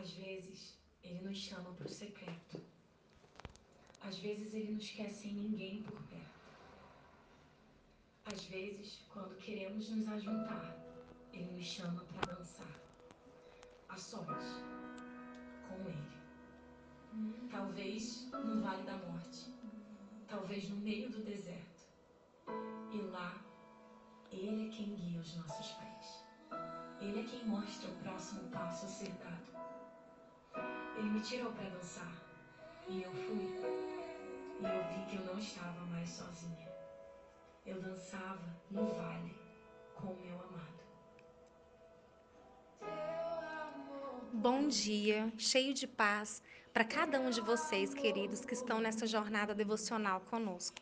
Às vezes, Ele nos chama para o secreto. Às vezes, Ele nos quer sem ninguém por perto. Às vezes, quando queremos nos ajuntar, Ele nos chama para dançar. A sós, com Ele. Talvez no vale da morte. Talvez no meio do deserto. E lá, Ele é quem guia os nossos pés. Ele é quem mostra o próximo passo a ser dado. Ele me tirou para dançar. E eu fui. E eu vi que eu não estava mais sozinha. Eu dançava no vale com o meu amado. Bom dia, cheio de paz para cada um de vocês, queridos, que estão nessa jornada devocional conosco.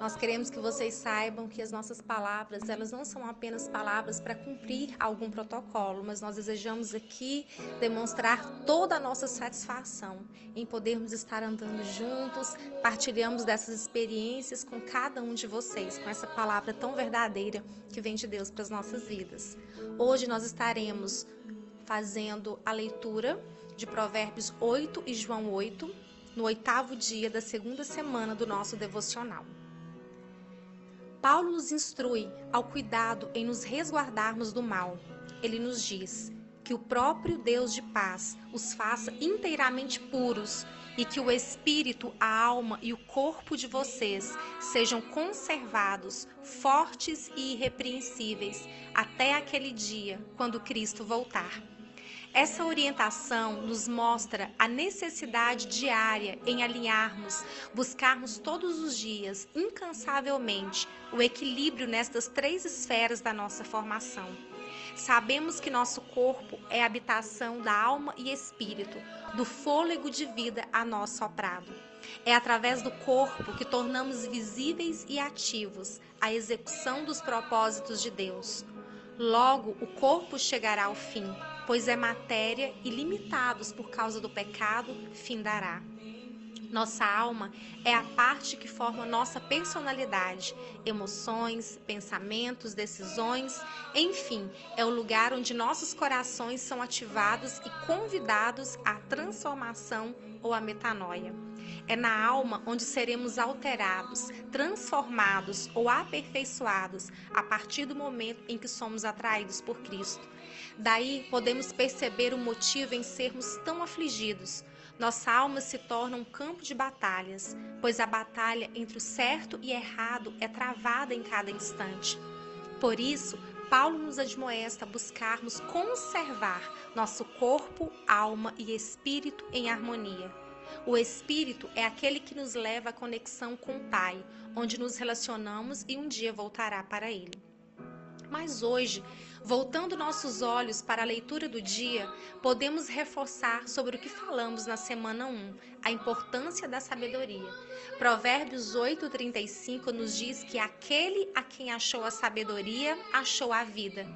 Nós queremos que vocês saibam que as nossas palavras, elas não são apenas palavras para cumprir algum protocolo, mas nós desejamos aqui demonstrar toda a nossa satisfação em podermos estar andando juntos, partilhamos dessas experiências com cada um de vocês, com essa palavra tão verdadeira que vem de Deus para as nossas vidas. Hoje nós estaremos fazendo a leitura de Provérbios 8 e João 8, no oitavo dia da segunda semana do nosso devocional. Paulo nos instrui ao cuidado em nos resguardarmos do mal. Ele nos diz que o próprio Deus de paz os faça inteiramente puros e que o espírito, a alma e o corpo de vocês sejam conservados, fortes e irrepreensíveis até aquele dia quando Cristo voltar. Essa orientação nos mostra a necessidade diária em alinharmos, buscarmos todos os dias, incansavelmente, o equilíbrio nestas três esferas da nossa formação. Sabemos que nosso corpo é a habitação da alma e espírito, do fôlego de vida a nós soprado. É através do corpo que tornamos visíveis e ativos a execução dos propósitos de Deus. Logo, o corpo chegará ao fim, pois é matéria e limitados por causa do pecado, findará. Nossa alma é a parte que forma nossa personalidade, emoções, pensamentos, decisões, enfim, é o lugar onde nossos corações são ativados e convidados à transformação ou à metanoia. É na alma onde seremos alterados, transformados ou aperfeiçoados a partir do momento em que somos atraídos por Cristo. Daí podemos perceber o motivo em sermos tão afligidos. Nossa alma se torna um campo de batalhas, pois a batalha entre o certo e errado é travada em cada instante. Por isso, Paulo nos admoesta a buscarmos conservar nosso corpo, alma e espírito em harmonia. O espírito é aquele que nos leva à conexão com o Pai, onde nos relacionamos e um dia voltará para Ele. Mas hoje Voltando nossos olhos para a leitura do dia, podemos reforçar sobre o que falamos na semana 1, a importância da sabedoria. Provérbios 8:35 nos diz que aquele a quem achou a sabedoria achou a vida.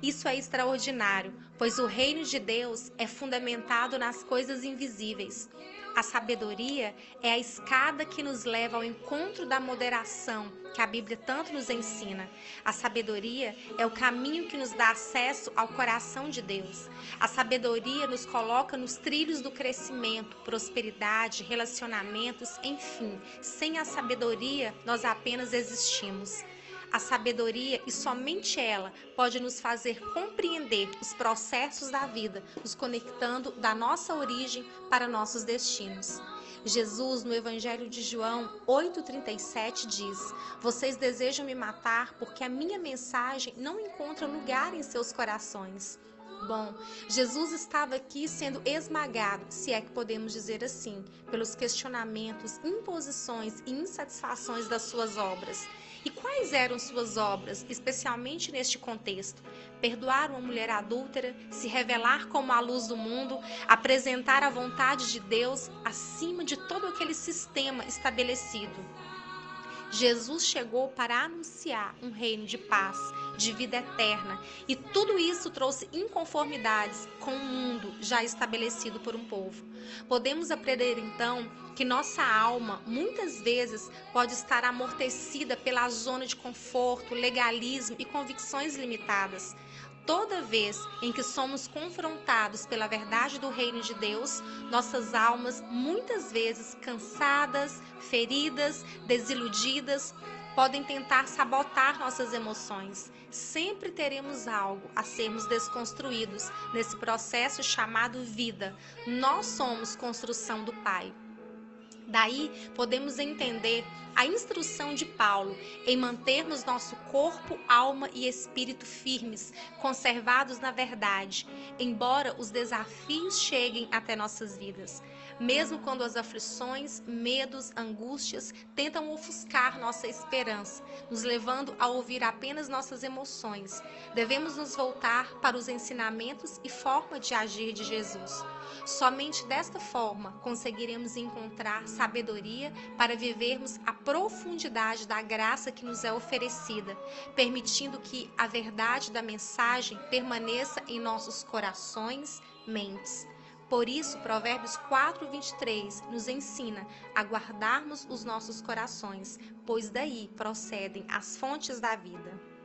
Isso é extraordinário, pois o reino de Deus é fundamentado nas coisas invisíveis. A sabedoria é a escada que nos leva ao encontro da moderação, que a Bíblia tanto nos ensina. A sabedoria é o caminho que nos dá acesso ao coração de Deus. A sabedoria nos coloca nos trilhos do crescimento, prosperidade, relacionamentos, enfim. Sem a sabedoria, nós apenas existimos. A sabedoria, e somente ela, pode nos fazer compreender os processos da vida, nos conectando da nossa origem para nossos destinos. Jesus, no Evangelho de João 8,37, diz: Vocês desejam me matar porque a minha mensagem não encontra lugar em seus corações. Bom, Jesus estava aqui sendo esmagado, se é que podemos dizer assim, pelos questionamentos, imposições e insatisfações das suas obras. E quais eram suas obras, especialmente neste contexto? Perdoar uma mulher adúltera, se revelar como a luz do mundo, apresentar a vontade de Deus acima de todo aquele sistema estabelecido. Jesus chegou para anunciar um reino de paz, de vida eterna, e tudo isso trouxe inconformidades com o mundo já estabelecido por um povo. Podemos aprender então que nossa alma muitas vezes pode estar amortecida pela zona de conforto, legalismo e convicções limitadas. Toda vez em que somos confrontados pela verdade do reino de Deus, nossas almas, muitas vezes cansadas, feridas, desiludidas, podem tentar sabotar nossas emoções. Sempre teremos algo a sermos desconstruídos nesse processo chamado vida. Nós somos construção do Pai. Daí podemos entender a instrução de Paulo em mantermos nosso corpo, alma e espírito firmes, conservados na verdade, embora os desafios cheguem até nossas vidas. Mesmo quando as aflições, medos, angústias tentam ofuscar nossa esperança, nos levando a ouvir apenas nossas emoções, devemos nos voltar para os ensinamentos e forma de agir de Jesus. Somente desta forma conseguiremos encontrar sabedoria para vivermos a profundidade da graça que nos é oferecida, permitindo que a verdade da mensagem permaneça em nossos corações, mentes. Por isso, Provérbios 4, 23 nos ensina a guardarmos os nossos corações, pois daí procedem as fontes da vida.